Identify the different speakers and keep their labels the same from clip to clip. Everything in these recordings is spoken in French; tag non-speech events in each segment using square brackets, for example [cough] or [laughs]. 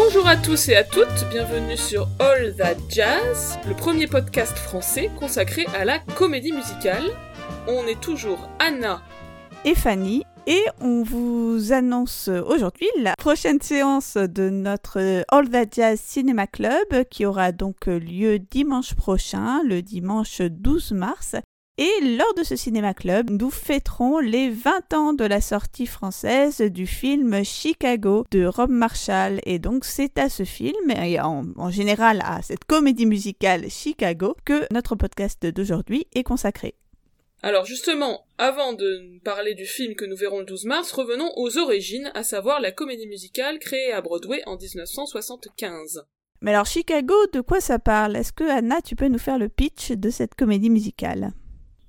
Speaker 1: Bonjour à tous et à toutes, bienvenue sur All That Jazz, le premier podcast français consacré à la comédie musicale. On est toujours Anna
Speaker 2: et Fanny et on vous annonce aujourd'hui la prochaine séance de notre All That Jazz Cinéma Club qui aura donc lieu dimanche prochain, le dimanche 12 mars. Et lors de ce cinéma club, nous fêterons les 20 ans de la sortie française du film Chicago de Rob Marshall. Et donc c'est à ce film, et en, en général à cette comédie musicale Chicago, que notre podcast d'aujourd'hui est consacré.
Speaker 1: Alors justement, avant de parler du film que nous verrons le 12 mars, revenons aux origines, à savoir la comédie musicale créée à Broadway en 1975.
Speaker 2: Mais alors Chicago, de quoi ça parle? Est-ce que Anna, tu peux nous faire le pitch de cette comédie musicale?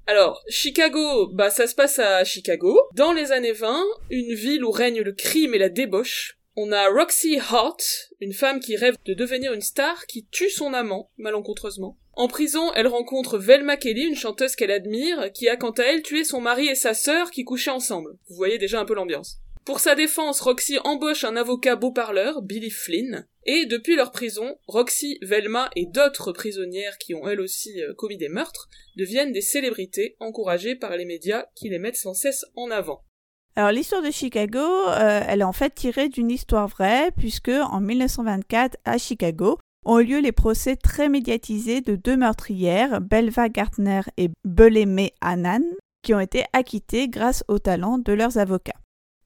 Speaker 1: Alors, Chicago, bah ça se passe à Chicago. Dans les années 20, une ville où règne le crime et la débauche. On a Roxy Hart, une femme qui rêve de devenir une star qui tue son amant, malencontreusement. En prison, elle rencontre Velma Kelly, une chanteuse qu'elle admire, qui a quant à elle tué son mari et sa sœur qui couchaient ensemble. Vous voyez déjà un peu l'ambiance. Pour sa défense, Roxy embauche un avocat beau parleur, Billy Flynn, et depuis leur prison, Roxy, Velma et d'autres prisonnières qui ont elles aussi euh, commis des meurtres deviennent des célébrités encouragées par les médias qui les mettent sans cesse en avant.
Speaker 2: Alors l'histoire de Chicago, euh, elle est en fait tirée d'une histoire vraie puisque en 1924 à Chicago ont eu lieu les procès très médiatisés de deux meurtrières, Belva Gartner et Beleme Annan, qui ont été acquittées grâce au talent de leurs avocats.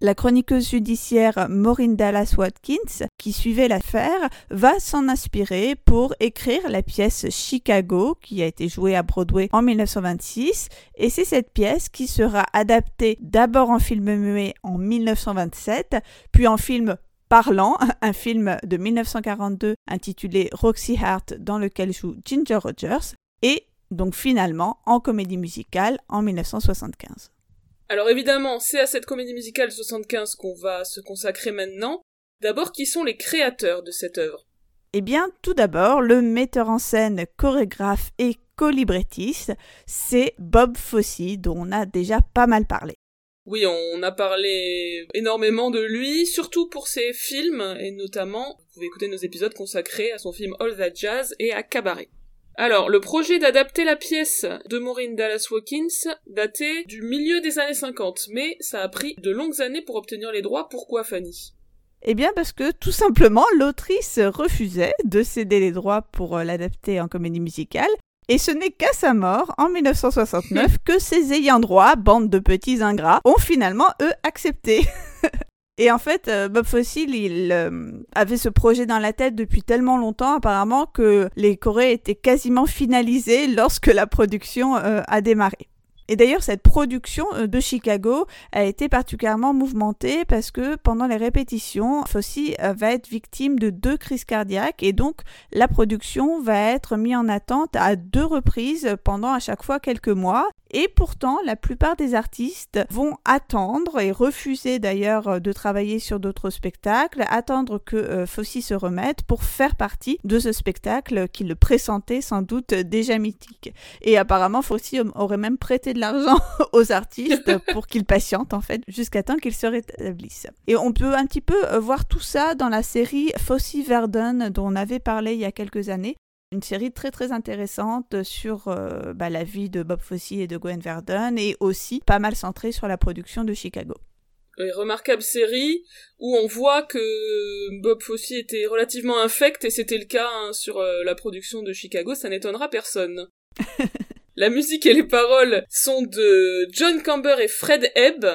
Speaker 2: La chroniqueuse judiciaire Maureen Dallas Watkins, qui suivait l'affaire, va s'en inspirer pour écrire la pièce Chicago, qui a été jouée à Broadway en 1926, et c'est cette pièce qui sera adaptée d'abord en film muet en 1927, puis en film parlant, [laughs] un film de 1942 intitulé Roxy Hart dans lequel joue Ginger Rogers, et donc finalement en comédie musicale en 1975.
Speaker 1: Alors évidemment, c'est à cette comédie musicale 75 qu'on va se consacrer maintenant. D'abord, qui sont les créateurs de cette œuvre?
Speaker 2: Eh bien, tout d'abord, le metteur en scène, chorégraphe et co-librettiste, c'est Bob Fosse, dont on a déjà pas mal parlé.
Speaker 1: Oui, on a parlé énormément de lui, surtout pour ses films, et notamment, vous pouvez écouter nos épisodes consacrés à son film All That Jazz et à Cabaret. Alors, le projet d'adapter la pièce de Maureen Dallas Watkins datait du milieu des années 50, mais ça a pris de longues années pour obtenir les droits. Pourquoi, Fanny?
Speaker 2: Eh bien parce que tout simplement l'autrice refusait de céder les droits pour euh, l'adapter en comédie musicale, et ce n'est qu'à sa mort, en 1969, [laughs] que ses ayants droit, bande de petits ingrats, ont finalement, eux, accepté. [laughs] Et en fait, euh, Bob Fosse, il euh, avait ce projet dans la tête depuis tellement longtemps, apparemment, que les Corées étaient quasiment finalisées lorsque la production euh, a démarré. Et d'ailleurs, cette production de Chicago a été particulièrement mouvementée parce que pendant les répétitions, Fosse va être victime de deux crises cardiaques et donc la production va être mise en attente à deux reprises pendant à chaque fois quelques mois. Et pourtant, la plupart des artistes vont attendre et refuser d'ailleurs de travailler sur d'autres spectacles, attendre que euh, Fossy se remette pour faire partie de ce spectacle qui le pressentait sans doute déjà mythique. Et apparemment, Fossy aurait même prêté de l'argent [laughs] aux artistes [laughs] pour qu'ils patientent en fait jusqu'à temps qu'ils se rétablissent. Et on peut un petit peu euh, voir tout ça dans la série Fossy Verdon dont on avait parlé il y a quelques années une série très très intéressante sur euh, bah, la vie de Bob Fosse et de Gwen Verdon et aussi pas mal centrée sur la production de Chicago.
Speaker 1: Une remarquable série où on voit que Bob Fosse était relativement infect et c'était le cas hein, sur euh, la production de Chicago, ça n'étonnera personne. [laughs] la musique et les paroles sont de John Camber et Fred Ebb,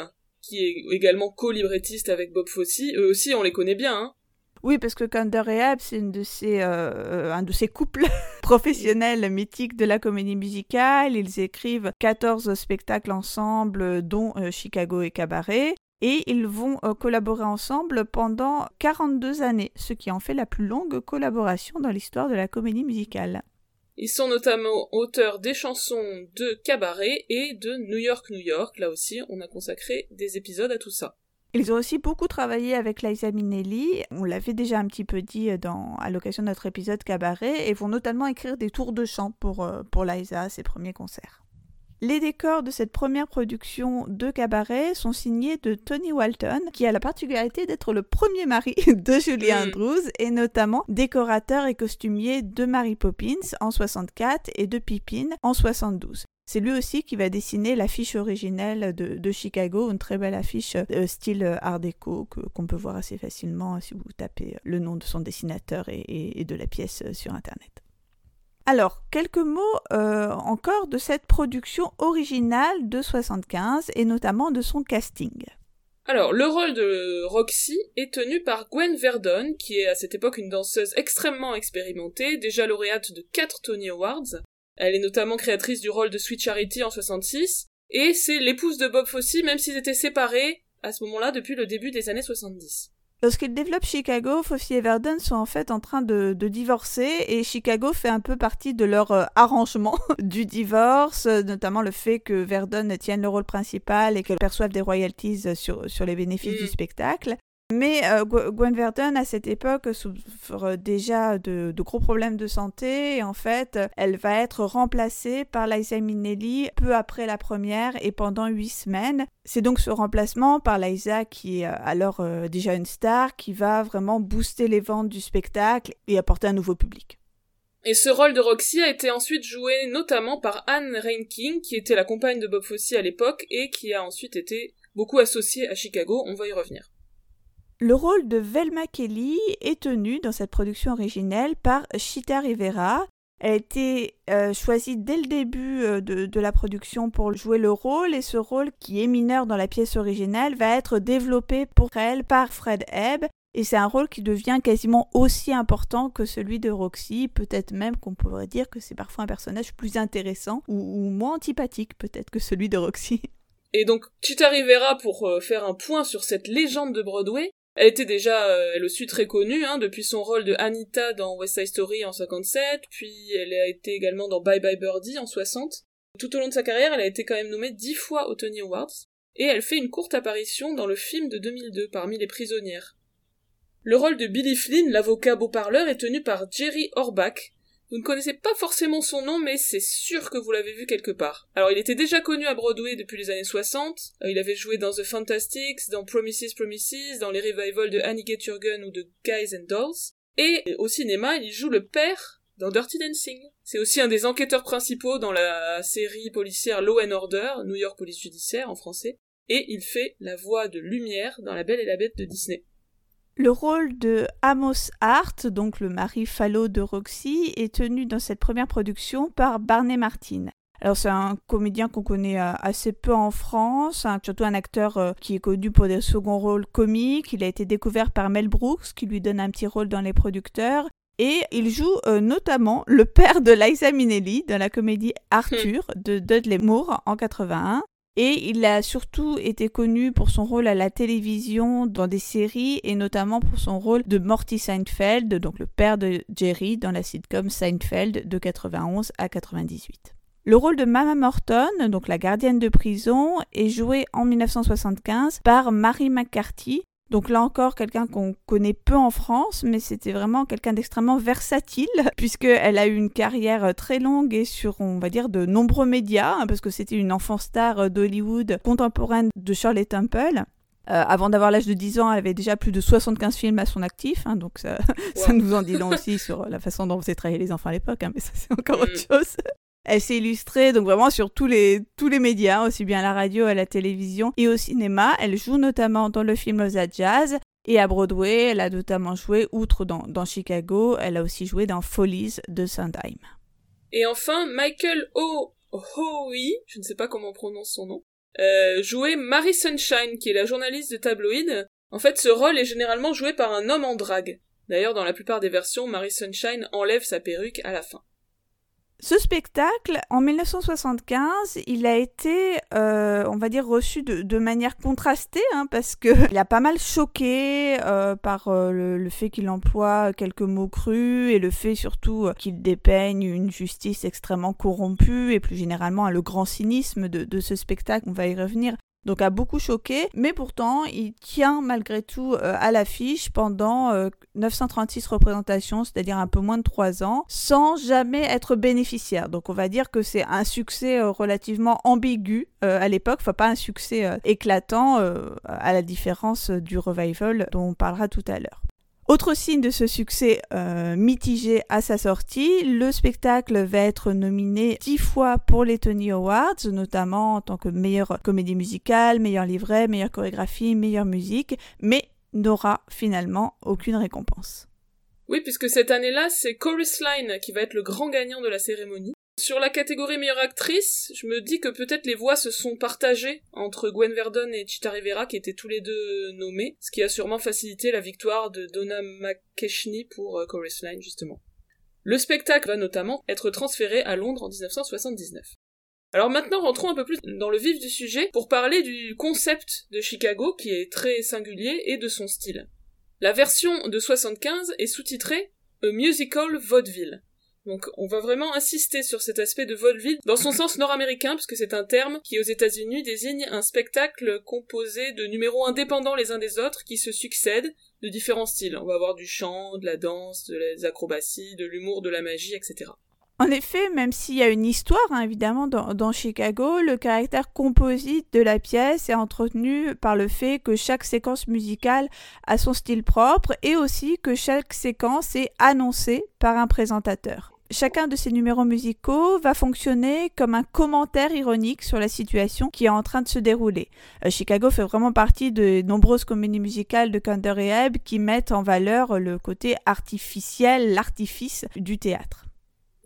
Speaker 1: qui est également co-librettiste avec Bob Fosse. Eux aussi, on les connaît bien. Hein.
Speaker 2: Oui, parce que Kander et c'est une de ces, euh, un de ces couples [laughs] professionnels mythiques de la comédie musicale. Ils écrivent 14 spectacles ensemble, dont euh, Chicago et Cabaret. Et ils vont euh, collaborer ensemble pendant 42 années, ce qui en fait la plus longue collaboration dans l'histoire de la comédie musicale.
Speaker 1: Ils sont notamment auteurs des chansons de Cabaret et de New York, New York. Là aussi, on a consacré des épisodes à tout ça.
Speaker 2: Ils ont aussi beaucoup travaillé avec Liza Minnelli, on l'avait déjà un petit peu dit dans, à l'occasion de notre épisode Cabaret, et vont notamment écrire des tours de chant pour, euh, pour Liza, ses premiers concerts. Les décors de cette première production de cabaret sont signés de Tony Walton, qui a la particularité d'être le premier mari [laughs] de Julie
Speaker 1: Mm.
Speaker 2: Andrews et notamment décorateur et costumier de Mary Poppins en 64 et de Pippin en 72. C'est lui aussi qui va dessiner l'affiche originelle de, de Chicago, une très belle affiche euh, style euh, Art déco que- qu'on peut voir assez facilement si vous tapez le nom de son dessinateur et, et- et de la pièce euh, sur Internet. Alors, quelques mots euh, encore de cette production originale de 75 et notamment de son casting.
Speaker 1: Alors, le rôle de Roxy est tenu par Gwen Verdon, qui est à cette époque une danseuse extrêmement expérimentée, déjà lauréate de 4 Tony Awards. Elle est notamment créatrice du rôle de Sweet Charity en 66, et c'est l'épouse de Bob Fosse, même s'ils étaient séparés à ce moment-là depuis le début des années 70.
Speaker 2: Lorsqu'ils développent Chicago, Fosse et Verdon sont en fait en train de, de divorcer et Chicago fait un peu partie de leur euh, arrangement [laughs] du divorce, notamment le fait que Verdon tienne le rôle principal et qu'elle perçoive des royalties sur, sur les bénéfices
Speaker 1: Mm.
Speaker 2: du spectacle. Mais euh, Gw- Gwen Verdon, à cette époque, souffre déjà de, de gros problèmes de santé. Et en fait, elle va être remplacée par Liza Minnelli peu après la première et pendant huit semaines. C'est donc ce remplacement par Liza, qui est euh, alors euh, déjà une star, qui va vraiment booster les ventes du spectacle et apporter un nouveau public.
Speaker 1: Et ce rôle de Roxy a été ensuite joué notamment par Anne Reinking, qui était la compagne de Bob Fosse à l'époque et qui a ensuite été beaucoup associée à Chicago, on va y revenir.
Speaker 2: Le rôle de Velma Kelly est tenu dans cette production originelle par Chita Rivera. Elle a été euh, choisie dès le début euh, de, la production pour jouer le rôle et ce rôle qui est mineur dans la pièce originale va être développé pour elle par Fred Ebb et c'est un rôle qui devient quasiment aussi important que celui de Roxy, peut-être même qu'on pourrait dire que c'est parfois un personnage plus intéressant ou, ou moins antipathique peut-être que celui de Roxy.
Speaker 1: Et donc, Chita Rivera, pour euh, faire un point sur cette légende de Broadway, elle était déjà, euh, elle aussi très connue, hein, depuis son rôle de Anita dans West Side Story en 57, puis elle a été également dans Bye Bye Birdie en 60. Tout au long de sa carrière, elle a été quand même nommée dix fois aux Tony Awards, et elle fait une courte apparition dans le film de 2002, parmi les prisonnières. Le rôle de Billy Flynn, l'avocat beau parleur, est tenu par Jerry Orbach, vous ne connaissez pas forcément son nom, mais c'est sûr que vous l'avez vu quelque part. Alors, il était déjà connu à Broadway depuis les années 60. Euh, il avait joué dans The Fantastics, dans Promises Promises, dans les revivals de Annie Gun ou de Guys and Dolls. Et au cinéma, il joue le père dans Dirty Dancing. C'est aussi un des enquêteurs principaux dans la série policière Law and Order, New York Police Judiciaire en français. Et il fait la voix de Lumière dans La Belle et la Bête de Disney.
Speaker 2: Le rôle de Amos Hart, donc le mari falot de Roxy, est tenu dans cette première production par Barney Martin. Alors c'est un comédien qu'on connaît euh, assez peu en France, hein, surtout un acteur euh, qui est connu pour des seconds rôles comiques. Il a été découvert par Mel Brooks, qui lui donne un petit rôle dans Les Producteurs. Et il joue euh, notamment le père de Liza Minnelli dans la comédie [laughs] Arthur de Dudley Moore en 81. Et il a surtout été connu pour son rôle à la télévision dans des séries et notamment pour son rôle de Morty Seinfeld, donc le père de Jerry dans la sitcom Seinfeld de 91 à 98. Le rôle de Mama Morton, donc la gardienne de prison, est joué en 1975 par Mary McCarthy. Donc là encore, quelqu'un qu'on connaît peu en France, mais c'était vraiment quelqu'un d'extrêmement versatile, [laughs] puisqu'elle a eu une carrière très longue et sur, on va dire, de nombreux médias, hein, parce que c'était une enfant star d'Hollywood contemporaine de Shirley Temple. Euh, avant d'avoir l'âge de 10 ans, elle avait déjà plus de 75 films à son actif, hein, donc ça, [laughs] ça nous en dit long aussi sur la façon dont faisaient travailler les enfants à l'époque, hein, mais ça c'est encore
Speaker 1: Mm.
Speaker 2: autre chose. Elle s'est illustrée donc vraiment sur tous les, tous les médias, aussi bien à la radio, à la télévision et au cinéma. Elle joue notamment dans le film Los Jazz et à Broadway. Elle a notamment joué, outre dans, dans Chicago, elle a aussi joué dans Follies de Sondheim.
Speaker 1: Et enfin, Michael O. Hoey, je ne sais pas comment on prononce son nom, euh, jouait Mary Sunshine, qui est la journaliste de tabloïd. En fait, ce rôle est généralement joué par un homme en drague. D'ailleurs, dans la plupart des versions, Mary Sunshine enlève sa perruque à la fin.
Speaker 2: Ce spectacle, en 1975, il a été, euh, on va dire, reçu de, manière contrastée, hein, parce qu'il [laughs] a pas mal choqué euh, par euh, le, le, fait qu'il emploie quelques mots crus et le fait surtout qu'il dépeigne une justice extrêmement corrompue et plus généralement le grand cynisme de ce spectacle. On va y revenir. Donc a beaucoup choqué, mais pourtant il tient malgré tout euh, à l'affiche pendant 936 euh, représentations, c'est-à-dire un peu moins de 3 ans, sans jamais être bénéficiaire. Donc on va dire que c'est un succès euh, relativement ambigu à l'époque, enfin pas un succès éclatant à la différence du revival dont on parlera tout à l'heure. Autre signe de ce succès euh, mitigé à sa sortie, le spectacle va être nominé dix fois pour les Tony Awards, notamment en tant que meilleure comédie musicale, meilleur livret, meilleure chorégraphie, meilleure musique, mais n'aura finalement aucune récompense.
Speaker 1: Oui, puisque cette année-là, c'est Chorus Line qui va être le grand gagnant de la cérémonie. Sur la catégorie meilleure actrice, je me dis que peut-être les voix se sont partagées entre Gwen Verdon et Chita Rivera qui étaient tous les deux nommés, ce qui a sûrement facilité la victoire de Donna McKechnie pour euh, Chorus Line justement. Le spectacle va notamment être transféré à Londres en 1979. Alors maintenant rentrons un peu plus dans le vif du sujet pour parler du concept de Chicago qui est très singulier et de son style. La version de 75 est sous-titrée A Musical Vaudeville. Donc on va vraiment insister sur cet aspect de vaudeville dans son sens nord-américain, puisque c'est un terme qui aux États-Unis désigne un spectacle composé de numéros indépendants les uns des autres qui se succèdent de différents styles. On va avoir du chant, de la danse, de les acrobaties, de l'humour, de la magie, etc.
Speaker 2: En effet, même s'il y a une histoire, hein, évidemment, dans, Chicago, le caractère composite de la pièce est entretenu par le fait que chaque séquence musicale a son style propre et aussi que chaque séquence est annoncée par un présentateur. Chacun de ces numéros musicaux va fonctionner comme un commentaire ironique sur la situation qui est en train de se dérouler. Euh, Chicago fait vraiment partie de nombreuses comédies musicales de Kander et Ebb qui mettent en valeur le côté artificiel, l'artifice du théâtre.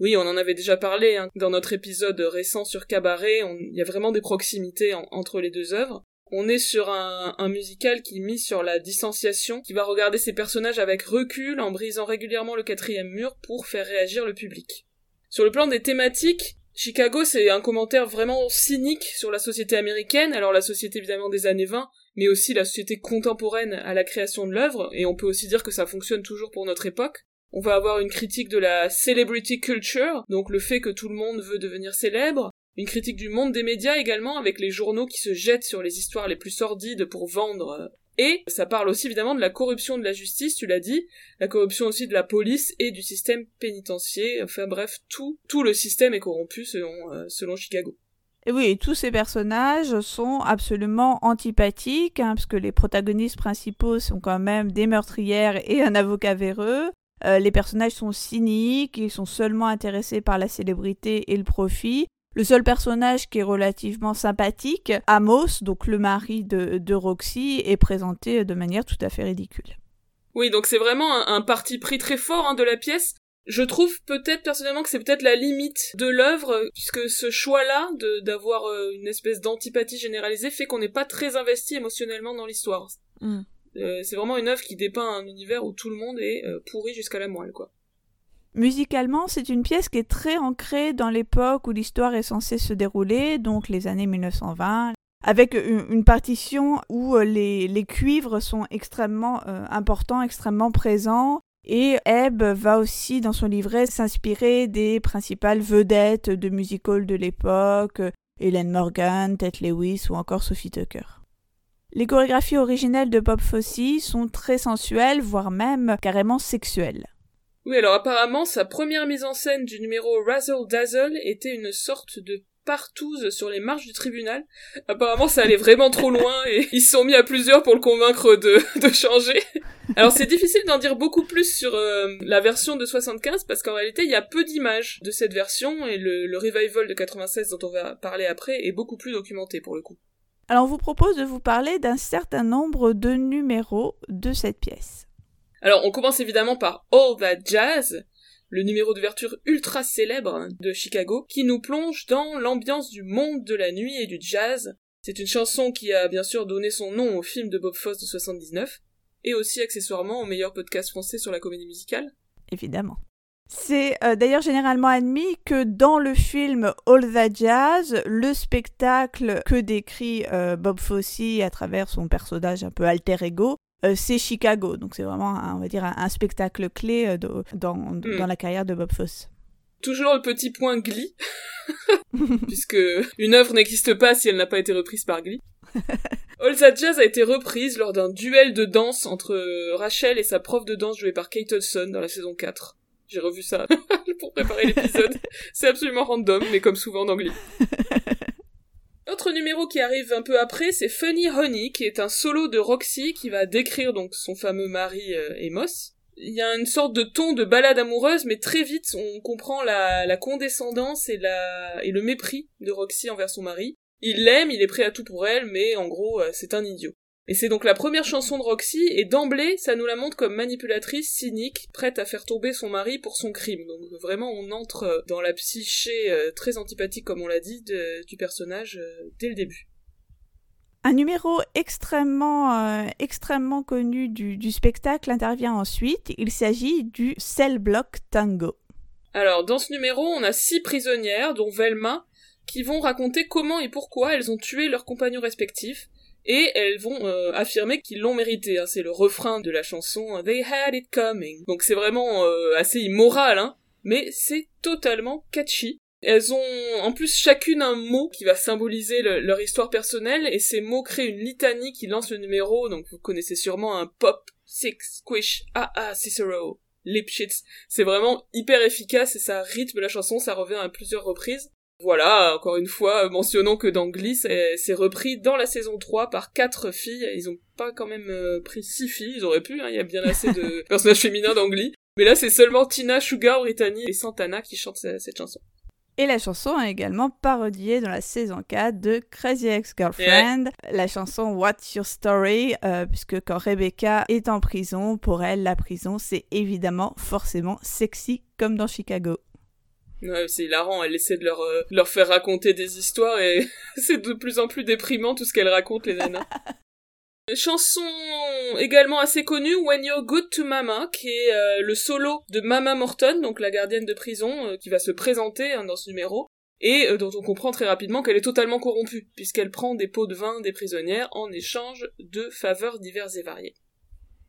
Speaker 1: Oui, on en avait déjà parlé hein, dans notre épisode récent sur Cabaret, il y a vraiment des proximités entre les deux œuvres. On est sur un, musical qui mise sur la distanciation, qui va regarder ses personnages avec recul en brisant régulièrement le quatrième mur pour faire réagir le public. Sur le plan des thématiques, Chicago c'est un commentaire vraiment cynique sur la société américaine, alors la société évidemment des années 20, mais aussi la société contemporaine à la création de l'œuvre, et on peut aussi dire que ça fonctionne toujours pour notre époque. On va avoir une critique de la celebrity culture, donc le fait que tout le monde veut devenir célèbre, une critique du monde des médias également, avec les journaux qui se jettent sur les histoires les plus sordides pour vendre. Et ça parle aussi évidemment de la corruption de la justice, tu l'as dit, la corruption aussi de la police et du système pénitentiaire. Enfin bref, tout, tout le système est corrompu selon, euh, selon Chicago.
Speaker 2: Et oui, tous ces personnages sont absolument antipathiques, hein, parce que les protagonistes principaux sont quand même des meurtrières et un avocat véreux. Euh, les personnages sont cyniques, ils sont seulement intéressés par la célébrité et le profit. Le seul personnage qui est relativement sympathique, Amos, donc le mari de, Roxy, est présenté de manière tout à fait ridicule.
Speaker 1: Oui, donc c'est vraiment un, parti pris très fort hein, de la pièce. Je trouve peut-être personnellement que c'est peut-être la limite de l'œuvre, puisque ce choix-là d'avoir euh, une espèce d'antipathie généralisée fait qu'on n'est pas très investi émotionnellement dans l'histoire. Mm. Euh, c'est vraiment une œuvre qui dépeint un univers où tout le monde est euh, pourri jusqu'à la moelle, quoi.
Speaker 2: Musicalement, c'est une pièce qui est très ancrée dans l'époque où l'histoire est censée se dérouler, donc les années 1920, avec une, partition où euh, les, cuivres sont extrêmement importants, extrêmement présents. Et Ebb va aussi, dans son livret, s'inspirer des principales vedettes de musical de l'époque, Helen Morgan, Ted Lewis ou encore Sophie Tucker. Les chorégraphies originelles de Bob Fosse sont très sensuelles, voire même carrément sexuelles.
Speaker 1: Oui, alors apparemment, sa première mise en scène du numéro Razzle Dazzle était une sorte de partouze sur les marches du tribunal. Apparemment, ça allait vraiment trop loin et [laughs] ils se sont mis à plusieurs pour le convaincre de, changer. Alors, c'est difficile d'en dire beaucoup plus sur euh, la version de 75 parce qu'en réalité, il y a peu d'images de cette version et le, le revival de 96 dont on va parler après est beaucoup plus documenté pour le coup.
Speaker 2: Alors, on vous propose de vous parler d'un certain nombre de numéros de cette pièce.
Speaker 1: Alors, on commence évidemment par All That Jazz, le numéro d'ouverture ultra célèbre de Chicago, qui nous plonge dans l'ambiance du monde de la nuit et du jazz. C'est une chanson qui a bien sûr donné son nom au film de Bob Fosse de 79, et aussi accessoirement au meilleur podcast français sur la comédie musicale.
Speaker 2: Évidemment. C'est euh, d'ailleurs généralement admis que dans le film All That Jazz, le spectacle que décrit euh, Bob Fosse à travers son personnage un peu alter ego euh, c'est Chicago. Donc c'est vraiment, un, on va dire, un, spectacle clé dans, hmm. dans la carrière de Bob Fosse.
Speaker 1: Toujours le petit point Glee, [laughs] puisque une œuvre n'existe pas si elle n'a pas été reprise par Glee. [laughs] All That Jazz a été reprise lors d'un duel de danse entre Rachel et sa prof de danse jouée par Kate Hudson dans la saison 4. J'ai revu ça [laughs] pour préparer l'épisode. C'est absolument random, mais comme souvent en anglais. [laughs] Autre numéro qui arrive un peu après, c'est Funny Honey, qui est un solo de Roxy qui va décrire donc son fameux mari euh, Amos. Il y a une sorte de ton de balade amoureuse, mais très vite on comprend la, la condescendance et, la, et le mépris de Roxy envers son mari. Il l'aime, il est prêt à tout pour elle, mais en gros, euh, c'est un idiot. Et c'est donc la première chanson de Roxy, et d'emblée, ça nous la montre comme manipulatrice, cynique, prête à faire tomber son mari pour son crime. Donc vraiment, on entre euh, dans la psyché euh, très antipathique, comme on l'a dit, du personnage dès le début.
Speaker 2: Un numéro extrêmement, extrêmement connu du, du spectacle intervient ensuite. Il s'agit du Cell Block Tango.
Speaker 1: Alors, dans ce numéro, on a six prisonnières, dont Velma, qui vont raconter comment et pourquoi elles ont tué leurs compagnons respectifs, et elles vont euh, affirmer qu'ils l'ont mérité. Hein. C'est le refrain de la chanson They Had It Coming. Donc c'est vraiment euh, assez immoral, hein, mais c'est totalement catchy. Elles ont en plus chacune un mot qui va symboliser leur histoire personnelle, et ces mots créent une litanie qui lance le numéro, donc vous connaissez sûrement un pop, six, squish, ah ah, Cicero, Lipschitz. C'est vraiment hyper efficace et ça rythme la chanson, ça revient à plusieurs reprises. Voilà, encore une fois, mentionnons que dans Glee, c'est repris dans la saison 3 par quatre filles. Ils ont pas quand même euh, pris six filles, ils auraient pu, hein, il y a bien assez de [laughs] personnages féminins dans Glee. Mais là, c'est seulement Tina, Sugar, Brittany et Santana qui chantent cette chanson.
Speaker 2: Et la chanson est également parodiée dans la saison 4 de Crazy Ex-Girlfriend, la chanson What's Your Story, euh, puisque quand Rebecca est en prison, pour elle, la prison, c'est évidemment forcément sexy comme dans Chicago.
Speaker 1: Ouais, c'est hilarant, elle essaie de leur, euh, leur faire raconter des histoires et [laughs] c'est de plus en plus déprimant tout ce qu'elle raconte, les nanas. [laughs] Chanson également assez connue, When You're Good to Mama, qui est euh, le solo de Mama Morton, donc la gardienne de prison, euh, qui va se présenter hein, dans ce numéro, et dont on comprend très rapidement qu'elle est totalement corrompue, puisqu'elle prend des pots de vin des prisonnières en échange de faveurs diverses et variées.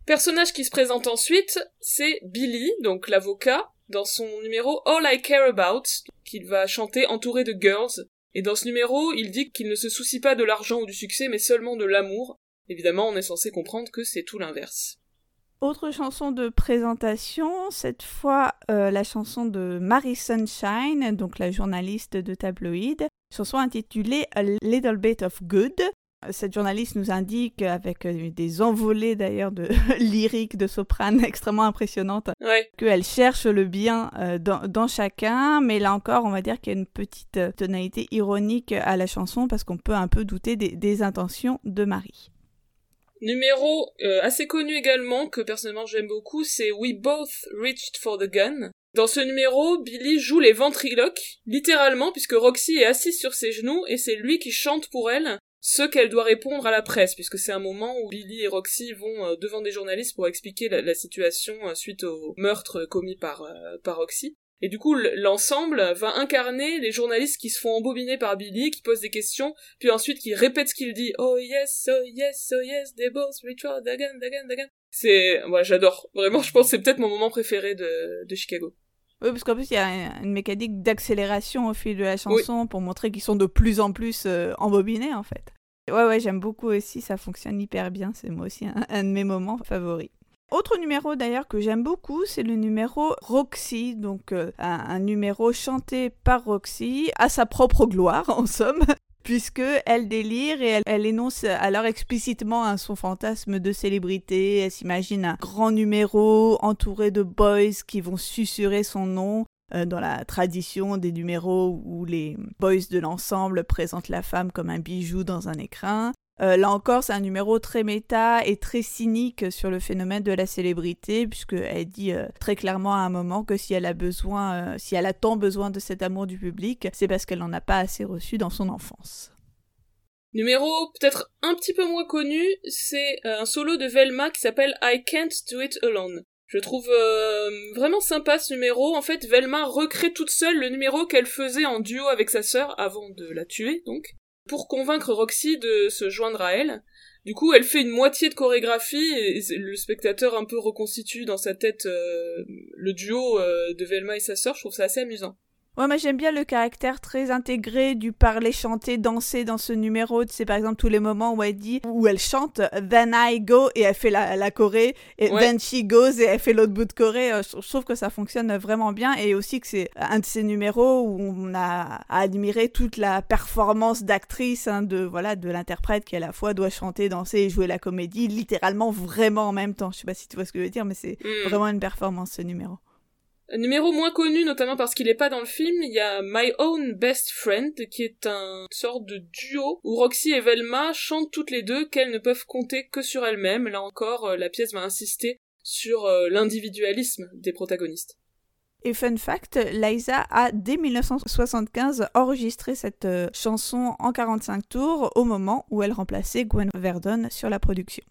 Speaker 1: Personnage qui se présente ensuite, c'est Billy, donc l'avocat, dans son numéro All I Care About, qu'il va chanter entouré de girls. Et dans ce numéro, il dit qu'il ne se soucie pas de l'argent ou du succès, mais seulement de l'amour. Évidemment, on est censé comprendre que c'est tout l'inverse.
Speaker 2: Autre chanson de présentation, cette fois euh, la chanson de Mary Sunshine, donc la journaliste de tabloïd, chanson intitulée A Little Bit of Good, cette journaliste nous indique, avec euh, des envolées d'ailleurs de [laughs] lyriques de soprane [laughs] extrêmement impressionnantes, qu'elle cherche le bien euh, dans, chacun, mais là encore, on va dire qu'il y a une petite euh, tonalité ironique à la chanson parce qu'on peut un peu douter des, intentions de Marie.
Speaker 1: Numéro assez connu également, que personnellement j'aime beaucoup, c'est We Both Reached for the Gun. Dans ce numéro, Billy joue les ventriloques, littéralement, puisque Roxy est assise sur ses genoux et c'est lui qui chante pour elle ce qu'elle doit répondre à la presse, puisque c'est un moment où Billy et Roxy vont euh, devant des journalistes pour expliquer la, situation euh, suite au meurtre commis par, euh, par Roxy. Et du coup, l'ensemble va incarner les journalistes qui se font embobiner par Billy, qui posent des questions, puis ensuite qui répètent ce qu'il dit. Oh yes, oh yes, oh yes, they both retried again, again, again. C'est, moi, j'adore. Vraiment, je pense que c'est peut-être mon moment préféré de, de Chicago.
Speaker 2: Oui, parce qu'en plus, il y a une mécanique d'accélération au fil de la chanson pour montrer qu'ils sont de plus en plus embobinés, en fait. Ouais, ouais, j'aime beaucoup aussi, ça fonctionne hyper bien, c'est moi aussi un, de mes moments favoris. Autre numéro d'ailleurs que j'aime beaucoup, c'est le numéro Roxy, donc euh, un, numéro chanté par Roxy à sa propre gloire [laughs] en somme, puisque elle délire et elle, énonce alors explicitement hein, son fantasme de célébrité. Elle s'imagine un grand numéro entouré de boys qui vont susurrer son nom euh, dans la tradition des numéros où les boys de l'ensemble présentent la femme comme un bijou dans un écrin. Euh, là encore, c'est un numéro très méta et très cynique sur le phénomène de la célébrité, puisqu'elle dit euh, très clairement à un moment que si elle a besoin, si elle a tant besoin de cet amour du public, c'est parce qu'elle n'en a pas assez reçu dans son enfance.
Speaker 1: Numéro peut-être un petit peu moins connu, c'est un solo de Velma qui s'appelle I Can't Do It Alone. Je trouve euh, vraiment sympa ce numéro. En fait, Velma recrée toute seule le numéro qu'elle faisait en duo avec sa sœur avant de la tuer, donc, pour convaincre Roxy de se joindre à elle. Du coup, elle fait une moitié de chorégraphie et le spectateur un peu reconstitue dans sa tête euh, le duo euh, de Velma et sa sœur. Je trouve ça assez amusant.
Speaker 2: Ouais, moi j'aime bien le caractère très intégré du parler, chanter, danser dans ce numéro. C'est par exemple tous les moments où elle dit, où elle chante Then I go et elle fait la, la Corée, et Then she goes et elle fait l'autre bout de Corée. Euh, je trouve que ça fonctionne vraiment bien et aussi que c'est un de ces numéros où on a admiré toute la performance d'actrice, hein, de voilà, de l'interprète qui à la fois doit chanter, danser et jouer la comédie, littéralement vraiment en même temps. Je sais pas si tu vois ce que je veux dire, mais c'est hmm. vraiment une performance ce numéro.
Speaker 1: Un numéro moins connu, notamment parce qu'il est pas dans le film, il y a My Own Best Friend, qui est un sorte de duo où Roxy et Velma chantent toutes les deux qu'elles ne peuvent compter que sur elles-mêmes. Là encore, euh, la pièce va insister sur euh, l'individualisme des protagonistes.
Speaker 2: Et fun fact, Liza a dès 1975 enregistré cette euh, chanson en 45 tours au moment où elle remplaçait Gwen Verdon sur la production.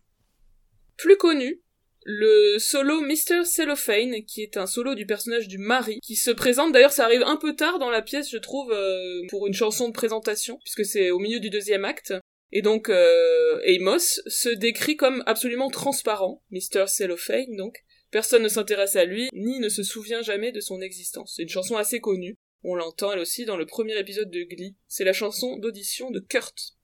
Speaker 1: Plus connu, le solo Mr. Cellophane, qui est un solo du personnage du mari, qui se présente, d'ailleurs ça arrive un peu tard dans la pièce, je trouve, euh, pour une chanson de présentation, puisque c'est au milieu du deuxième acte. Et donc euh, Amos se décrit comme absolument transparent, Mr. Cellophane donc. Personne ne s'intéresse à lui, ni ne se souvient jamais de son existence. C'est une chanson assez connue. On l'entend elle aussi dans le premier épisode de Glee. C'est la chanson d'audition de Kurt.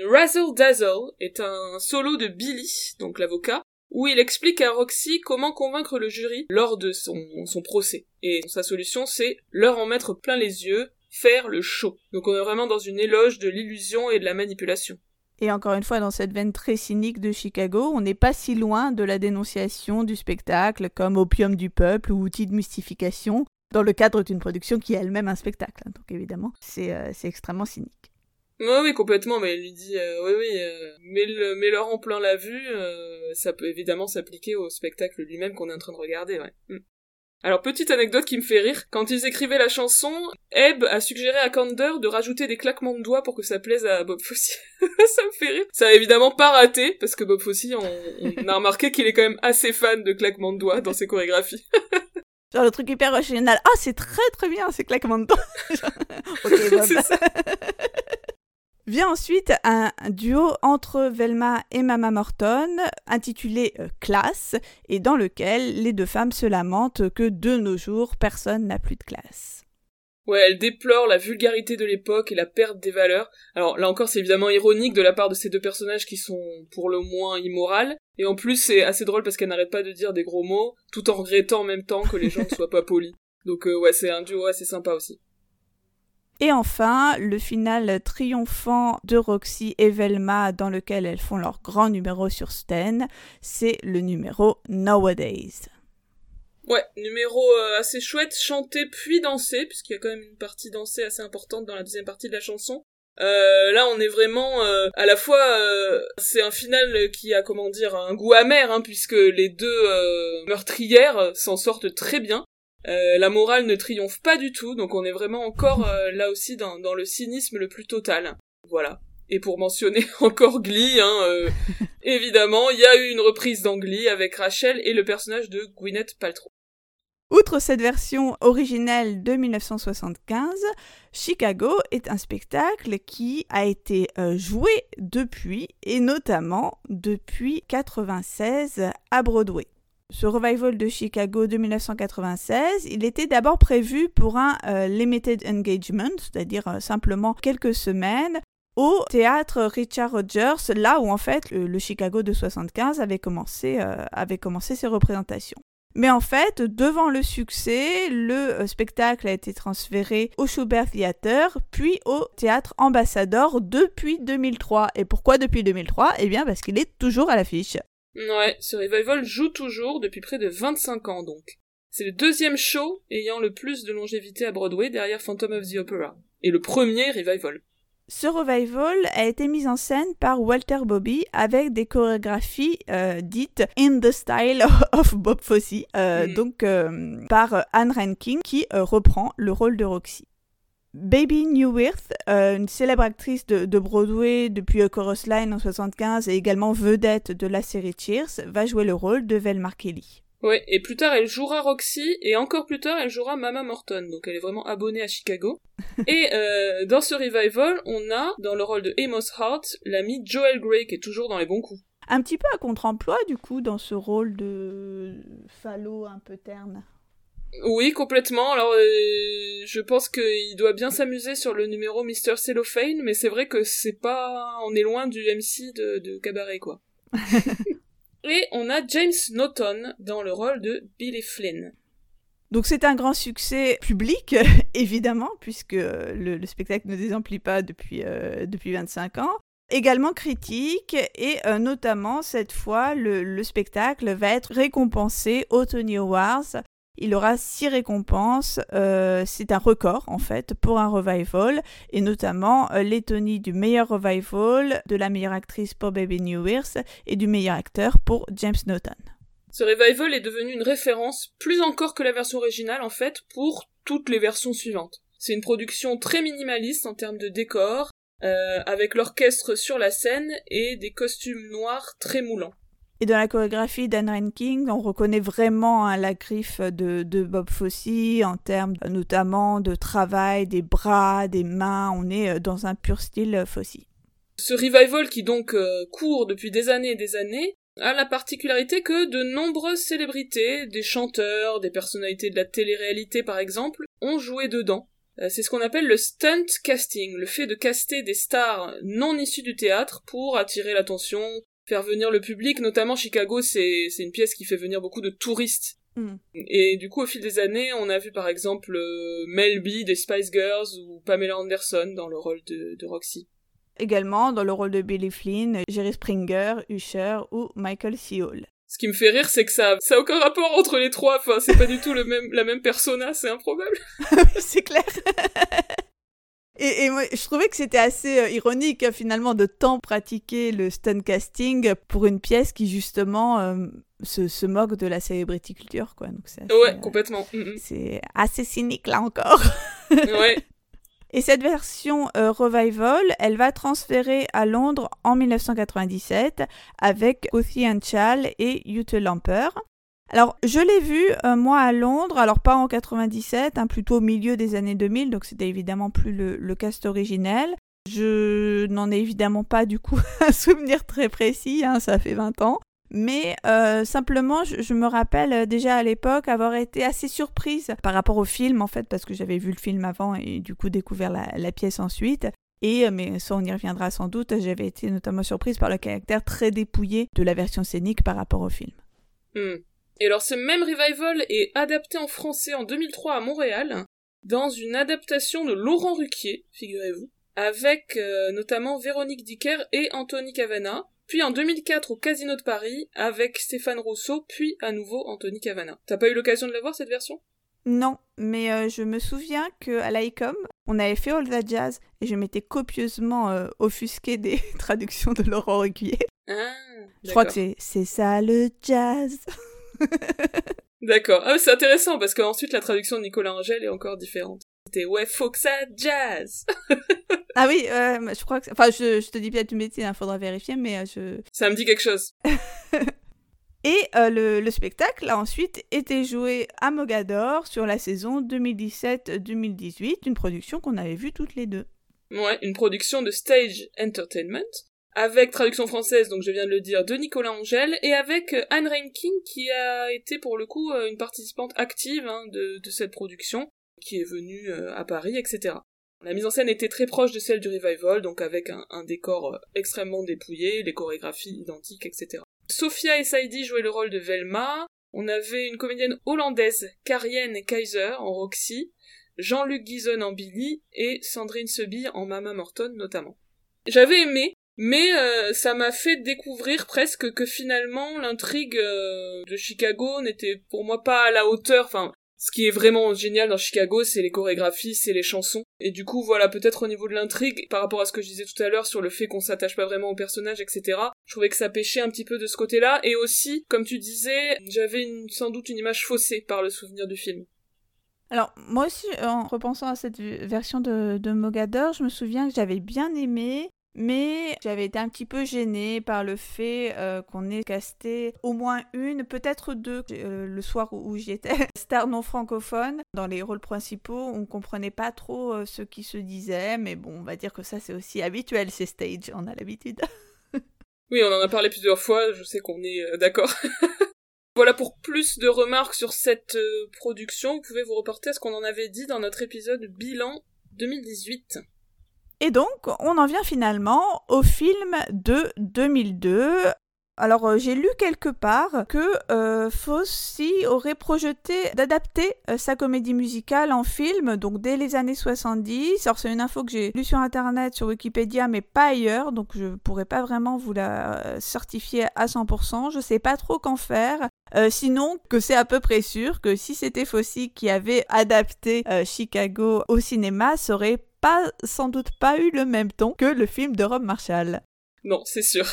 Speaker 1: Razzle Dazzle est un solo de Billy, donc l'avocat, où il explique à Roxy comment convaincre le jury lors de son, procès. Et sa solution, c'est leur en mettre plein les yeux, faire le show. Donc on est vraiment dans une éloge de l'illusion et de la manipulation.
Speaker 2: Et encore une fois, dans cette veine très cynique de Chicago, on n'est pas si loin de la dénonciation du spectacle comme opium du peuple ou outil de mystification, dans le cadre d'une production qui est elle-même un spectacle. Donc évidemment, c'est euh, extrêmement cynique.
Speaker 1: Oui, oui, complètement, mais elle lui dit, euh, oui, oui, euh, mets, leur en plein la vue, euh, ça peut évidemment s'appliquer au spectacle lui-même qu'on est en train de regarder, ouais. Mm. Alors, petite anecdote qui me fait rire, quand ils écrivaient la chanson, Ebb a suggéré à Kander de rajouter des claquements de doigts pour que ça plaise à Bob Fosse. [laughs] ça me fait rire. Ça a évidemment pas raté, parce que Bob Fosse, on, a remarqué qu'il est quand même assez fan de claquements de doigts dans ses chorégraphies. [laughs]
Speaker 2: Genre le truc hyper original. Ah, c'est très très bien ces claquements de doigts. [laughs] ok, Bob. Vient ensuite un, duo entre Velma et Mama Morton, intitulé euh, Classe, et dans lequel les deux femmes se lamentent que de nos jours, personne n'a plus de classe.
Speaker 1: Ouais, elle déplore la vulgarité de l'époque et la perte des valeurs. Alors là encore, c'est évidemment ironique de la part de ces deux personnages qui sont pour le moins immorales. Et en plus, c'est assez drôle parce qu'elle n'arrête pas de dire des gros mots, tout en regrettant en même temps que les gens ne soient pas polis. Donc euh, ouais, c'est un duo assez sympa aussi.
Speaker 2: Et enfin, le final triomphant de Roxy et Velma dans lequel elles font leur grand numéro sur Sten, c'est le numéro Nowadays.
Speaker 1: Ouais, numéro euh, assez chouette, chanté puis dansé, puisqu'il y a quand même une partie dansée assez importante dans la deuxième partie de la chanson. Euh, là, on est vraiment euh, à la fois, c'est un final qui a comment dire un goût amer, hein, puisque les deux meurtrières s'en sortent très bien. Euh, la morale ne triomphe pas du tout, donc on est vraiment encore euh, là aussi dans, le cynisme le plus total. Voilà. Et pour mentionner [laughs] encore Glee, hein, euh, [laughs] évidemment, il y a eu une reprise d'Angly avec Rachel et le personnage de Gwyneth Paltrow.
Speaker 2: Outre cette version originelle de 1975, Chicago est un spectacle qui a été joué depuis, et notamment depuis 96 à Broadway ce revival de Chicago de 1996, il était d'abord prévu pour un euh, limited engagement, c'est-à-dire euh, simplement quelques semaines, au théâtre Richard Rogers, là où en fait le, Chicago de 75 avait commencé, euh, avait commencé ses représentations. Mais en fait, devant le succès, le spectacle a été transféré au Schubert Theater, puis au Théâtre Ambassador depuis 2003. Et pourquoi depuis 2003 Eh bien parce qu'il est toujours à l'affiche.
Speaker 1: Ouais, ce revival joue toujours depuis près de 25 ans donc. C'est le deuxième show ayant le plus de longévité à Broadway derrière Phantom of the Opera. Et le premier revival.
Speaker 2: Ce revival a été mis en scène par Walter Bobby avec des chorégraphies euh, dites in the style [laughs] of Bob Fosse, euh, hmm. donc euh, par Anne Rankin qui reprend le rôle de Roxy. Baby Newirth, euh, une célèbre actrice de, Broadway depuis A Chorus Line en 75 et également vedette de la série Cheers, va jouer le rôle de Velma Kelly.
Speaker 1: Ouais, et plus tard elle jouera Roxy, et encore plus tard elle jouera Mama Morton, donc elle est vraiment abonnée à Chicago. [laughs] et euh, dans ce revival, on a, dans le rôle de Amos Hart, l'ami Joel Grey, qui est toujours dans les bons coups.
Speaker 2: Un petit peu à contre-emploi, du coup, dans ce rôle de phallo un peu terne.
Speaker 1: Oui, complètement. Alors, euh, je pense qu'il doit bien s'amuser sur le numéro Mr. Cellophane, mais c'est vrai que c'est pas... On est loin du MC de, de Cabaret, quoi. [laughs] Et on a James Norton dans le rôle de Billy Flynn.
Speaker 2: Donc c'est un grand succès public, [laughs] évidemment, puisque le, le spectacle ne désemplit pas depuis, euh, depuis 25 ans. Également critique, et euh, notamment cette fois, le, le, spectacle va être récompensé au Tony Awards. Il aura six récompenses, euh, c'est un record en fait pour un revival, et notamment euh, du meilleur revival, de la meilleure actrice pour Baby New et du meilleur acteur pour James Norton.
Speaker 1: Ce revival est devenu une référence, plus encore que la version originale en fait, pour toutes les versions suivantes. C'est une production très minimaliste en termes de décor, euh, avec l'orchestre sur la scène et des costumes noirs très moulants.
Speaker 2: Et dans la chorégraphie d'Anne Ranking, on reconnaît vraiment hein, la griffe de, Bob Fosse en termes notamment de travail des bras, des mains. On est euh, dans un pur style euh, Fosse.
Speaker 1: Ce revival qui donc euh, court depuis des années et des années a la particularité que de nombreuses célébrités, des chanteurs, des personnalités de la télé-réalité par exemple, ont joué dedans. C'est ce qu'on appelle le stunt casting, le fait de caster des stars non issues du théâtre pour attirer l'attention, faire venir le public, notamment Chicago, c'est une pièce qui fait venir beaucoup de touristes. Mm. Et du coup, au fil des années, on a vu par exemple euh, Mel B des Spice Girls ou Pamela Anderson dans le rôle de, de Roxy.
Speaker 2: Également dans le rôle de Billy Flynn, Jerry Springer, Usher ou Michael C. Hall.
Speaker 1: Ce qui me fait rire, c'est que ça, ça a aucun rapport entre les trois. Enfin, c'est pas du tout le même, la même persona, c'est improbable. [laughs]
Speaker 2: c'est clair. [laughs] Et, et, moi, je trouvais que c'était assez euh, ironique finalement de tant pratiquer le stunt casting pour une pièce qui justement euh, se, se, moque de la celebrity culture, quoi. Donc
Speaker 1: assez, ouais, complètement.
Speaker 2: Mm, mm. C'est assez cynique là encore. [laughs]
Speaker 1: ouais.
Speaker 2: Et cette version euh, revival, elle va transférer à Londres en 1997 avec Othie Chal et Ute Lamper. Alors, je l'ai vu, euh, moi, à Londres, alors pas en 97, hein, plutôt au milieu des années 2000, donc c'était évidemment plus le, cast originel. Je n'en ai évidemment pas, du coup, [laughs] un souvenir très précis, hein, ça fait 20 ans. Mais euh, simplement, je, me rappelle euh, déjà à l'époque avoir été assez surprise par rapport au film, en fait, parce que j'avais vu le film avant et du coup découvert la, pièce ensuite. Et, mais ça, on y reviendra sans doute, j'avais été notamment surprise par le caractère très dépouillé de la version scénique par rapport au film.
Speaker 1: Hmm. Et alors, ce même revival est adapté en français en 2003 à Montréal, dans une adaptation de Laurent Ruquier, figurez-vous, avec euh, notamment Véronique Dicker et Anthony Cavana, puis en 2004 au Casino de Paris avec Stéphane Rousseau, puis à nouveau Anthony Cavana. T'as pas eu l'occasion de la voir cette version?
Speaker 2: Non, mais euh, je me souviens qu'à l'ICOM, on avait fait All That Jazz et je m'étais copieusement euh, offusqué des [laughs] traductions de Laurent Ruquier.
Speaker 1: Ah,
Speaker 2: je crois que c'est ça le jazz. [laughs] [laughs]
Speaker 1: D'accord. Ah, c'est intéressant parce qu'ensuite la traduction de Nicolas Angèle est encore différente. C'était ouais, faut que ça jazz. [laughs]
Speaker 2: ah oui, euh, je crois que. Enfin, je, je te dis peut-être une bêtise, il hein, faudra vérifier, mais euh, je. [laughs]
Speaker 1: Ça me dit quelque chose.
Speaker 2: Et euh, le, le, spectacle a ensuite été joué à Mogador sur la saison 2017-2018, une production qu'on avait vue toutes les deux.
Speaker 1: Ouais, une production de Stage Entertainment, avec traduction française, donc je viens de le dire, de Nicolas Angèle, et avec Anne Reinking, qui a été pour le coup une participante active hein, de, de cette production, qui est venue euh, à Paris, etc. La mise en scène était très proche de celle du revival, donc avec un, un décor euh, extrêmement dépouillé, les chorégraphies identiques, etc. Sophia et Saidi jouaient le rôle de Velma. On avait une comédienne hollandaise, Karienne Kaiser, en Roxy, Jean-Luc Guizon en Billy et Sandrine Seby en Mama Morton notamment. J'avais aimé, mais euh, ça m'a fait découvrir presque que finalement l'intrigue euh, de Chicago n'était pour moi pas à la hauteur. Enfin, ce qui est vraiment génial dans Chicago, c'est les chorégraphies, c'est les chansons. Et du coup, voilà, peut-être au niveau de l'intrigue, par rapport à ce que je disais tout à l'heure sur le fait qu'on s'attache pas vraiment au personnage, etc., je trouvais que ça pêchait un petit peu de ce côté-là. Et aussi, comme tu disais, j'avais sans doute une image faussée par le souvenir du film.
Speaker 2: Alors, moi aussi, en repensant à cette version de, de Mogador, je me souviens que j'avais bien aimé, mais j'avais été un petit peu gênée par le fait euh, qu'on ait casté au moins une, peut-être deux, euh, le soir où, j'y étais, [laughs] stars non francophones. Dans les rôles principaux, on comprenait pas trop euh, ce qui se disait, mais bon, on va dire que ça c'est aussi habituel, ces stages, on a l'habitude. [laughs]
Speaker 1: oui, on en a parlé plusieurs fois, je sais qu'on est d'accord. [laughs] Voilà pour plus de remarques sur cette production, vous pouvez vous reporter à ce qu'on en avait dit dans notre épisode bilan 2018.
Speaker 2: Et donc, on en vient finalement au film de 2002, alors euh, j'ai lu quelque part que euh, aurait projeté d'adapter euh, sa comédie musicale en film, donc dès les années 70. Alors c'est une info que j'ai lue sur internet, sur Wikipédia, mais pas ailleurs, donc je pourrais pas vraiment vous la euh, certifier à 100%. Je sais pas trop qu'en faire. sinon, que c'est à peu près sûr que si c'était Fosse qui avait adapté Chicago au cinéma, ça aurait pas, sans doute pas eu le même ton que le film de Rob Marshall.
Speaker 1: Non, c'est sûr.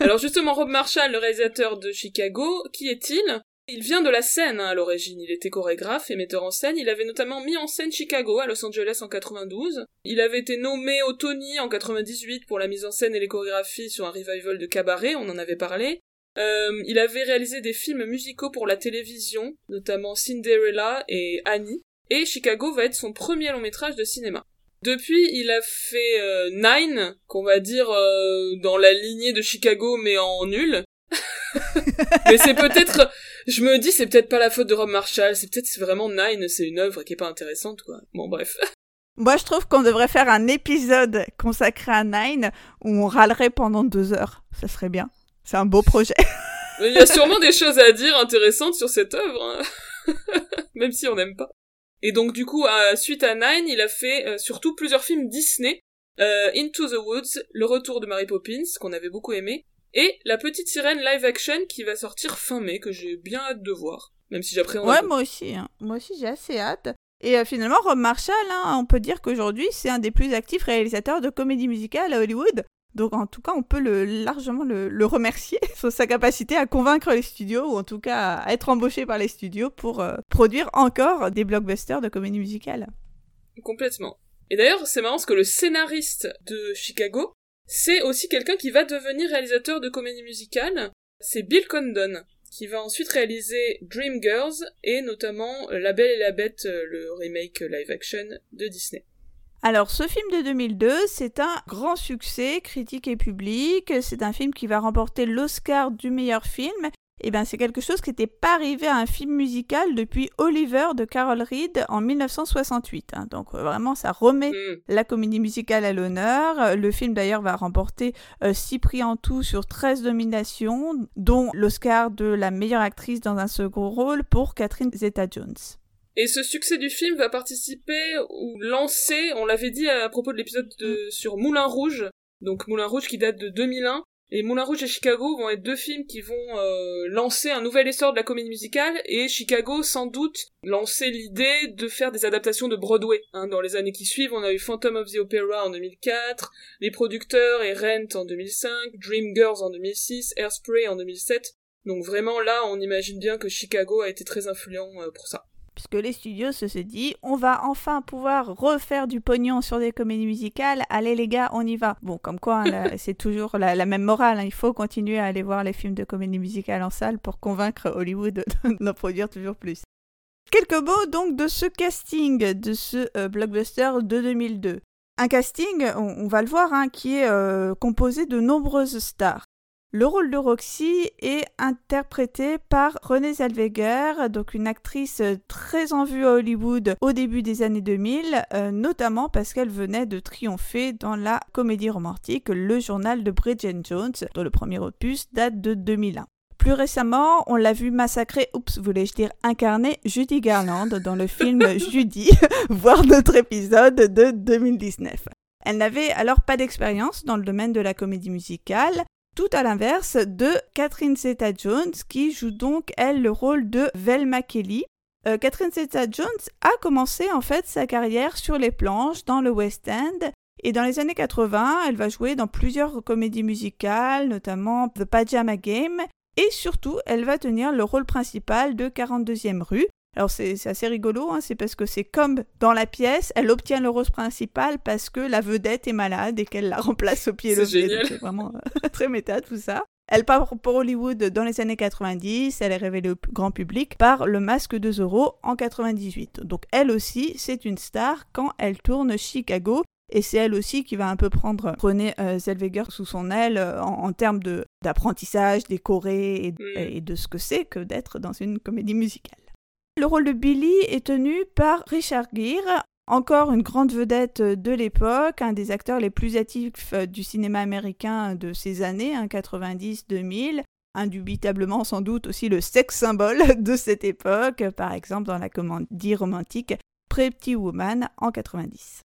Speaker 1: Alors justement, Rob Marshall, le réalisateur de Chicago, qui est-il? Il vient de la scène hein, à l'origine, il était chorégraphe et metteur en scène, il avait notamment mis en scène Chicago à Los Angeles en 92, il avait été nommé au Tony en 98 pour la mise en scène et les chorégraphies sur un revival de cabaret, on en avait parlé, euh, il avait réalisé des films musicaux pour la télévision, notamment Cinderella et Annie, et Chicago va être son premier long métrage de cinéma. Depuis, il a fait euh, Nine, qu'on va dire euh, dans la lignée de Chicago, mais en nul. [laughs] mais c'est peut-être, je me dis, c'est peut-être pas la faute de Rob Marshall, c'est peut-être vraiment Nine, c'est une œuvre qui est pas intéressante, quoi. Bon, bref.
Speaker 2: Moi, je trouve qu'on devrait faire un épisode consacré à Nine où on râlerait pendant deux heures. Ça serait bien. C'est un beau projet.
Speaker 1: Il y a sûrement des choses à dire intéressantes sur cette œuvre, hein. [laughs] même si on n'aime pas. Et donc du coup, suite à Nine, il a fait euh, surtout plusieurs films Disney. Euh, Into the Woods, Le Retour de Mary Poppins, qu'on avait beaucoup aimé, et La Petite Sirène live action qui va sortir fin mai, que j'ai bien hâte de voir, même si j'appréhende.
Speaker 2: Ouais, moi aussi, hein. moi aussi j'ai assez hâte. Et euh, finalement, Rob Marshall, hein, on peut dire qu'aujourd'hui, c'est un des plus actifs réalisateurs de comédie musicale à Hollywood. Donc en tout cas, on peut le, largement le, remercier [laughs] sur sa capacité à convaincre les studios, ou en tout cas à être embauché par les studios pour euh, produire encore des blockbusters de comédie musicale.
Speaker 1: Complètement. Et d'ailleurs, c'est marrant parce que le scénariste de Chicago, c'est aussi quelqu'un qui va devenir réalisateur de comédie musicale. C'est Bill Condon, qui va ensuite réaliser Dreamgirls et notamment La Belle et la Bête, euh, le remake live action de Disney.
Speaker 2: Alors, ce film de 2002, c'est un grand succès critique et public. C'est un film qui va remporter l'Oscar du meilleur film. Et eh bien, c'est quelque chose qui n'était pas arrivé à un film musical depuis Oliver de Carol Reed en 1968. Hein. Donc, euh, vraiment, ça remet mm. la comédie musicale à l'honneur. Le film, d'ailleurs, va remporter 6 euh, prix en tout sur 13 nominations, dont l'Oscar de la meilleure actrice dans un second rôle pour Catherine Zeta-Jones.
Speaker 1: Et ce succès du film va participer ou lancer, on l'avait dit à propos de l'épisode de, mm. sur Moulin Rouge, donc Moulin Rouge qui date de 2001, et Moulin Rouge et Chicago vont être deux films qui vont euh, lancer un nouvel essor de la comédie musicale, et Chicago sans doute lancer l'idée de faire des adaptations de Broadway. Hein. Dans les années qui suivent, on a eu Phantom of the Opera en 2004, Les Producteurs et Rent en 2005, Dreamgirls en 2006, Airspray en 2007. Donc vraiment là, on imagine bien que Chicago a été très influent euh, pour ça
Speaker 2: puisque les studios se sont dit on va enfin pouvoir refaire du pognon sur des comédies musicales, allez les gars, on y va. Bon, comme quoi, hein, [laughs] c'est toujours la, même morale, hein. il faut continuer à aller voir les films de comédie musicale en salle pour convaincre Hollywood [laughs] d'en produire toujours plus. Quelques mots donc de ce casting, de ce euh, blockbuster de 2002. Un casting, on, va le voir, hein, qui est euh, composé de nombreuses stars. Le rôle de Roxy est interprété par Renée Zellweger, donc une actrice très en vue à Hollywood au début des années 2000, euh, notamment parce qu'elle venait de triompher dans la comédie romantique Le journal de Bridget Jones, dont le premier opus date de 2001. Plus récemment, on l'a vu massacrer, oups, voulais-je dire incarner Judy Garland dans le film [laughs] Judy, [laughs] voire notre épisode de 2019. Elle n'avait alors pas d'expérience dans le domaine de la comédie musicale, tout à l'inverse de Catherine Zeta-Jones qui joue donc elle le rôle de Velma Kelly. Euh, Catherine Zeta-Jones a commencé en fait sa carrière sur les planches dans le West End. Et dans les années 80, elle va jouer dans plusieurs comédies musicales, notamment The Pajama Game, et surtout, elle va tenir le rôle principal de 42e rue, alors c'est assez rigolo, hein, c'est parce que c'est comme dans la pièce, elle obtient le rose principal parce que la vedette est malade et qu'elle la remplace au pied levé. C'est vraiment euh, [laughs] très méta tout ça. Elle part pour Hollywood dans les années 90, elle est révélée au grand public par Le Masque de Zorro en 98. Donc elle aussi, c'est une star quand elle tourne Chicago et c'est elle aussi qui va un peu prendre René euh, Zellweger sous son aile euh, en, termes d'apprentissage, des chorés mm. et, de ce que c'est que d'être dans une comédie musicale. Le rôle de Billy est tenu par Richard Gere, encore une grande vedette de l'époque, un des acteurs les plus actifs euh, du cinéma américain de ces années, 90-2000, hein, indubitablement sans doute aussi le sex symbole [laughs] de cette époque, par exemple dans la comédie romantique Pretty Woman en 90.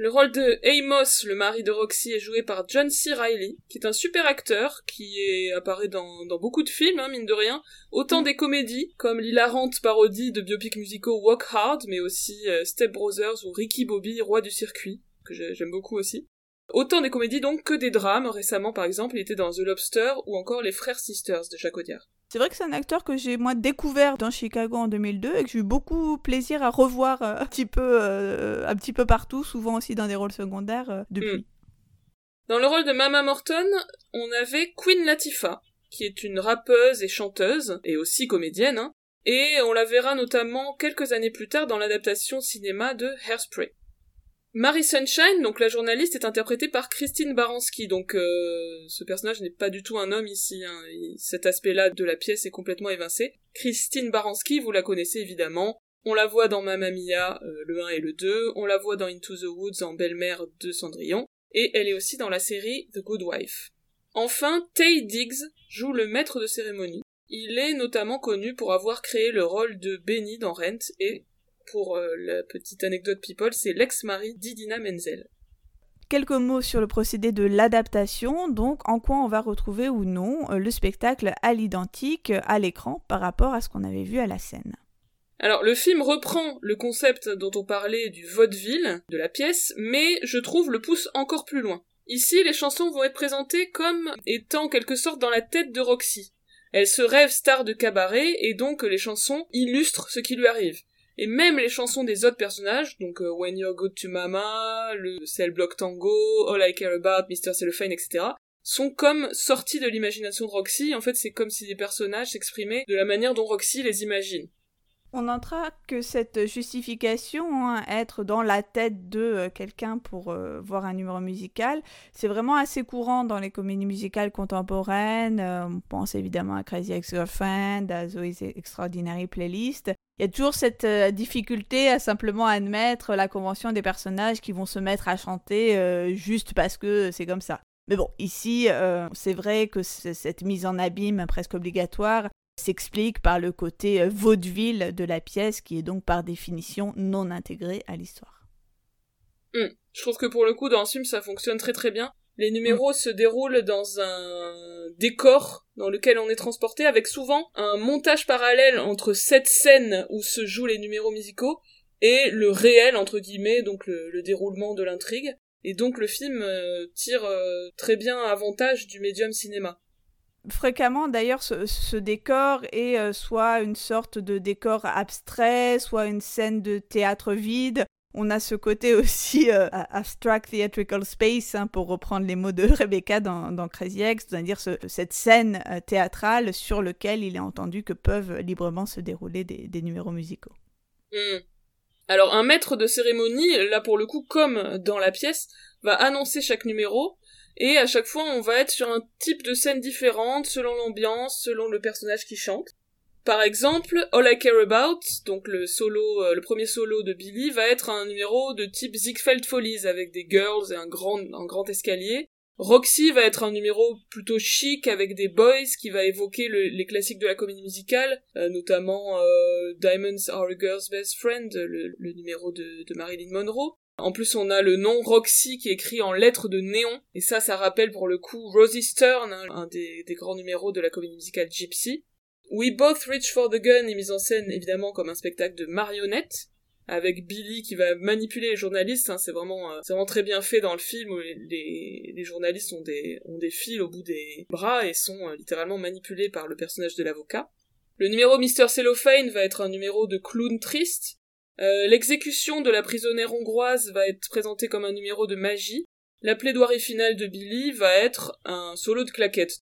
Speaker 1: Le rôle de Amos, le mari de Roxy, est joué par John C. Reilly, qui est un super acteur, qui est, apparaît dans, dans beaucoup de films, hein, mine de rien, autant mm. des comédies, comme l'hilarante parodie de biopic musicaux Walk Hard, mais aussi euh, Step Brothers ou Ricky Bobby, roi du circuit, que j'aime beaucoup aussi. Autant des comédies donc que des drames, récemment par exemple, il était dans The Lobster ou encore Les Frères Sisters de Jacques Audiard.
Speaker 2: C'est vrai que c'est un acteur que j'ai moi découvert dans Chicago en 2002 et que j'ai eu beaucoup plaisir à revoir euh, un petit peu euh, un petit peu partout, souvent aussi dans des rôles secondaires euh, depuis. Hmm.
Speaker 1: Dans le rôle de Mama Morton, on avait Queen Latifah, qui est une rappeuse et chanteuse et aussi comédienne, hein, et on la verra notamment quelques années plus tard dans l'adaptation cinéma de Hairspray. Mary Sunshine, donc la journaliste, est interprétée par Christine Baranski, donc euh, ce personnage n'est pas du tout un homme ici, hein. cet aspect-là de la pièce est complètement évincé. Christine Baranski, vous la connaissez évidemment, on la voit dans Mamma Mia, euh, le 1 et le 2, on la voit dans Into the Woods en Belle-Mère de Cendrillon, et elle est aussi dans la série The Good Wife. Enfin, Tay Diggs joue le maître de cérémonie. Il est notamment connu pour avoir créé le rôle de Benny dans Rent et pour euh, la petite anecdote people, c'est l'ex-mari d'Idina Menzel.
Speaker 2: Quelques mots sur le procédé de l'adaptation, donc en quoi on va retrouver ou non euh, le spectacle à l'identique à l'écran par rapport à ce qu'on avait vu à la scène.
Speaker 1: Alors le film reprend le concept dont on parlait du vaudeville de la pièce, mais je trouve le pouce encore plus loin. Ici, les chansons vont être présentées comme étant en quelque sorte dans la tête de Roxy. Elle se rêve star de cabaret et donc les chansons illustrent ce qui lui arrive. Et même les chansons des autres personnages, donc euh, When You're Good to Mama, le Cell Block Tango, All I Care About, Mr. Cellophane, etc., sont comme sortis de l'imagination de Roxy. En fait, c'est comme si les personnages s'exprimaient de la manière dont Roxy les imagine.
Speaker 2: On notera que cette justification, hein, être dans la tête de euh, quelqu'un pour euh, voir un numéro musical, c'est vraiment assez courant dans les comédies musicales contemporaines. on pense évidemment à Crazy Ex-Girlfriend, à Zoe's Extraordinary Playlist il y a toujours cette euh, difficulté à simplement admettre la convention des personnages qui vont se mettre à chanter euh, juste parce que c'est comme ça. Mais bon, ici, euh, c'est vrai que cette mise en abîme presque obligatoire s'explique par le côté vaudeville de la pièce qui est donc par définition non intégré à l'histoire.
Speaker 1: Hmm. Je trouve que pour le coup, dans ce film, ça fonctionne très très bien. Les numéros se déroulent dans un décor dans lequel on est transporté avec souvent un montage parallèle entre cette scène où se jouent les numéros musicaux et le réel entre guillemets donc le, déroulement de l'intrigue et donc le film euh, tire euh, très bien avantage du médium cinéma.
Speaker 2: Fréquemment d'ailleurs ce, décor est euh, soit une sorte de décor abstrait, soit une scène de théâtre vide, on a ce côté [laughs] aussi euh, abstract theatrical space, hein, pour reprendre les mots de [laughs] Rebecca dans, Crazy Ex, c'est-à-dire cette scène euh, théâtrale sur laquelle il est entendu que peuvent librement se dérouler des, numéros musicaux.
Speaker 1: Hmm. Alors un maître de cérémonie, là pour le coup comme dans la pièce, va annoncer chaque numéro, et à chaque fois on va être sur un type de scène différente selon l'ambiance, selon le personnage qui chante. Par exemple, All I Care About, donc le solo, euh, le premier solo de Billy, va être un numéro de type Ziegfeld Follies avec des girls et un grand, escalier. Roxy va être un numéro plutôt chic avec des boys qui va évoquer les classiques de la comédie musicale, euh, notamment euh, Diamonds Are a Girl's Best Friend, le, numéro de, Marilyn Monroe. En plus, on a le nom Roxy qui est écrit en lettres de néon, et ça, ça rappelle pour le coup Rosie Stern, hein, un des, grands numéros de la comédie musicale Gypsy. We Both Reach for the Gun est mise en scène évidemment comme un spectacle de marionnettes avec Billy qui va manipuler les journalistes. Hein, c'est vraiment, euh, vraiment très bien fait dans le film où les, les, journalistes ont des, ont des fils au bout des bras et sont euh, littéralement manipulés par le personnage de l'avocat. Le numéro Mr. Cellophane va être un numéro de clown triste. Euh, l'exécution de la prisonnière hongroise va être présentée comme un numéro de magie. La plaidoirie finale de Billy va être un solo de claquettes.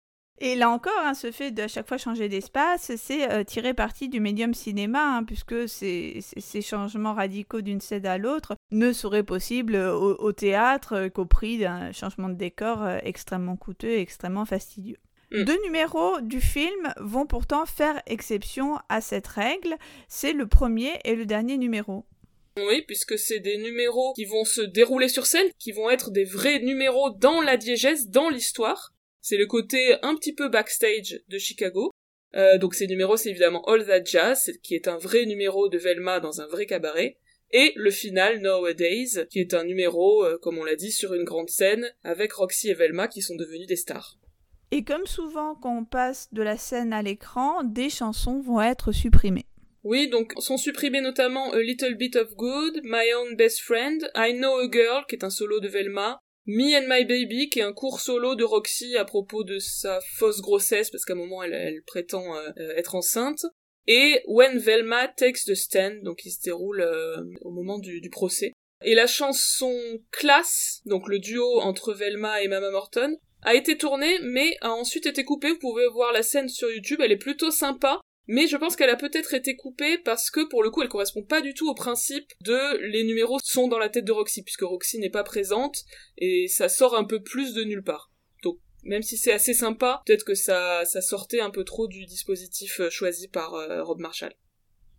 Speaker 2: Et là encore, hein, ce fait de chaque fois changer d'espace, c'est euh, tirer parti du médium cinéma, hein, puisque ces, changements radicaux d'une scène à l'autre ne seraient possibles au, théâtre qu'au prix d'un changement de décor euh, extrêmement coûteux et extrêmement fastidieux. Mm. Deux numéros du film vont pourtant faire exception à cette règle. C'est le premier et le dernier numéro.
Speaker 1: Oui, puisque c'est des numéros qui vont se dérouler sur scène, qui vont être des vrais numéros dans la diégèse, dans l'histoire. C'est le côté un petit peu backstage de Chicago. Euh, donc ces numéros, c'est évidemment All That Jazz, qui est un vrai numéro de Velma dans un vrai cabaret. Et le final, Nowadays, qui est un numéro, euh, comme on l'a dit, sur une grande scène, avec Roxy et Velma qui sont devenus des stars.
Speaker 2: Et comme souvent quand on passe de la scène à l'écran, des chansons vont être supprimées.
Speaker 1: Oui, donc sont supprimées notamment A Little Bit of Good, My Own Best Friend, I Know a Girl, qui est un solo de Velma, Me and My Baby, qui est un court solo de Roxy à propos de sa fausse grossesse, parce qu'à un moment elle, prétend euh, être enceinte, et When Velma Takes the Stand, donc qui se déroule euh, au moment du, du procès. Et la chanson Class, donc le duo entre Velma et Mama Morton, a été tournée, mais a ensuite été coupée. Vous pouvez voir la scène sur YouTube, elle est plutôt sympa. Mais je pense qu'elle a peut-être été coupée parce que pour le coup elle correspond pas du tout au principe de les numéros sont dans la tête de Roxy puisque Roxy n'est pas présente et ça sort un peu plus de nulle part. Donc même si c'est assez sympa, peut-être que ça, ça sortait un peu trop du dispositif euh, choisi par euh, Rob Marshall.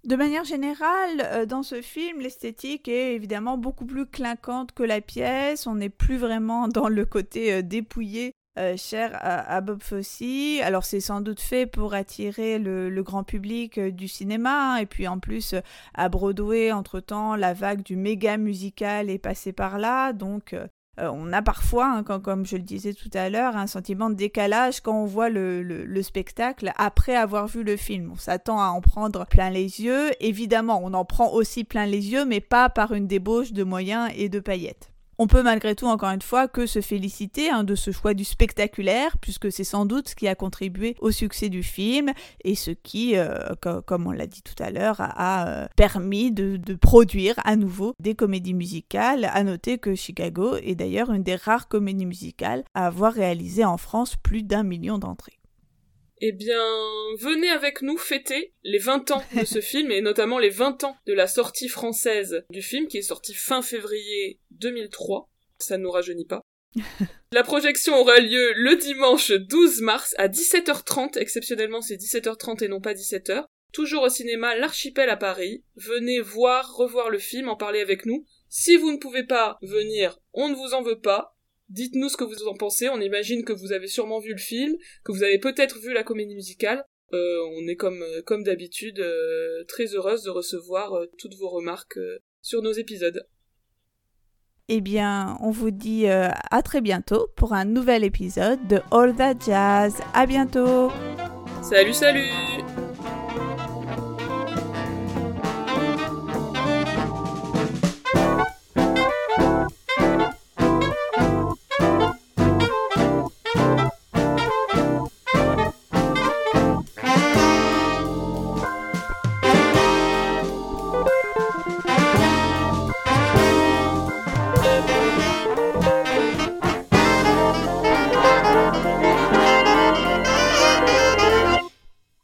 Speaker 2: De manière générale, euh, dans ce film, l'esthétique est évidemment beaucoup plus clinquante que la pièce. On n'est plus vraiment dans le côté euh, dépouillé euh, cher à, Bob Fosse. Alors c'est sans doute fait pour attirer le, grand public du cinéma. Hein. Et puis en plus, à Broadway, entre-temps, la vague du méga musical est passée par là. Donc euh, on a parfois, hein, comme je le disais tout à l'heure, un sentiment de décalage quand on voit le, spectacle après avoir vu le film. On s'attend à en prendre plein les yeux. Évidemment, on en prend aussi plein les yeux, mais pas par une débauche de moyens et de paillettes. On peut malgré tout, encore une fois, que se féliciter hein, de ce choix du spectaculaire, puisque c'est sans doute ce qui a contribué au succès du film et ce qui, euh, comme on l'a dit tout à l'heure, a, euh, permis de, de, produire à nouveau des comédies musicales. À noter que Chicago est d'ailleurs une des rares comédies musicales à avoir réalisé en France plus d'un million d'entrées
Speaker 1: eh bien, venez avec nous fêter les 20 ans de ce [laughs] film, et notamment les 20 ans de la sortie française du film, qui est sorti fin février 2003. Ça ne nous rajeunit pas. [laughs] la projection aura lieu le dimanche 12 mars à 17h30, exceptionnellement c'est 17h30 et non pas 17h. Toujours au cinéma L'Archipel à Paris. Venez voir, revoir le film, en parler avec nous. Si vous ne pouvez pas venir, on ne vous en veut pas. Dites-nous ce que vous en pensez. On imagine que vous avez sûrement vu le film, que vous avez peut-être vu la comédie musicale. Euh, on est comme euh, comme d'habitude euh, très heureuse de recevoir toutes vos remarques sur nos épisodes.
Speaker 2: Eh bien, on vous dit à très bientôt pour un nouvel épisode de All That Jazz. À bientôt.
Speaker 1: Salut, salut.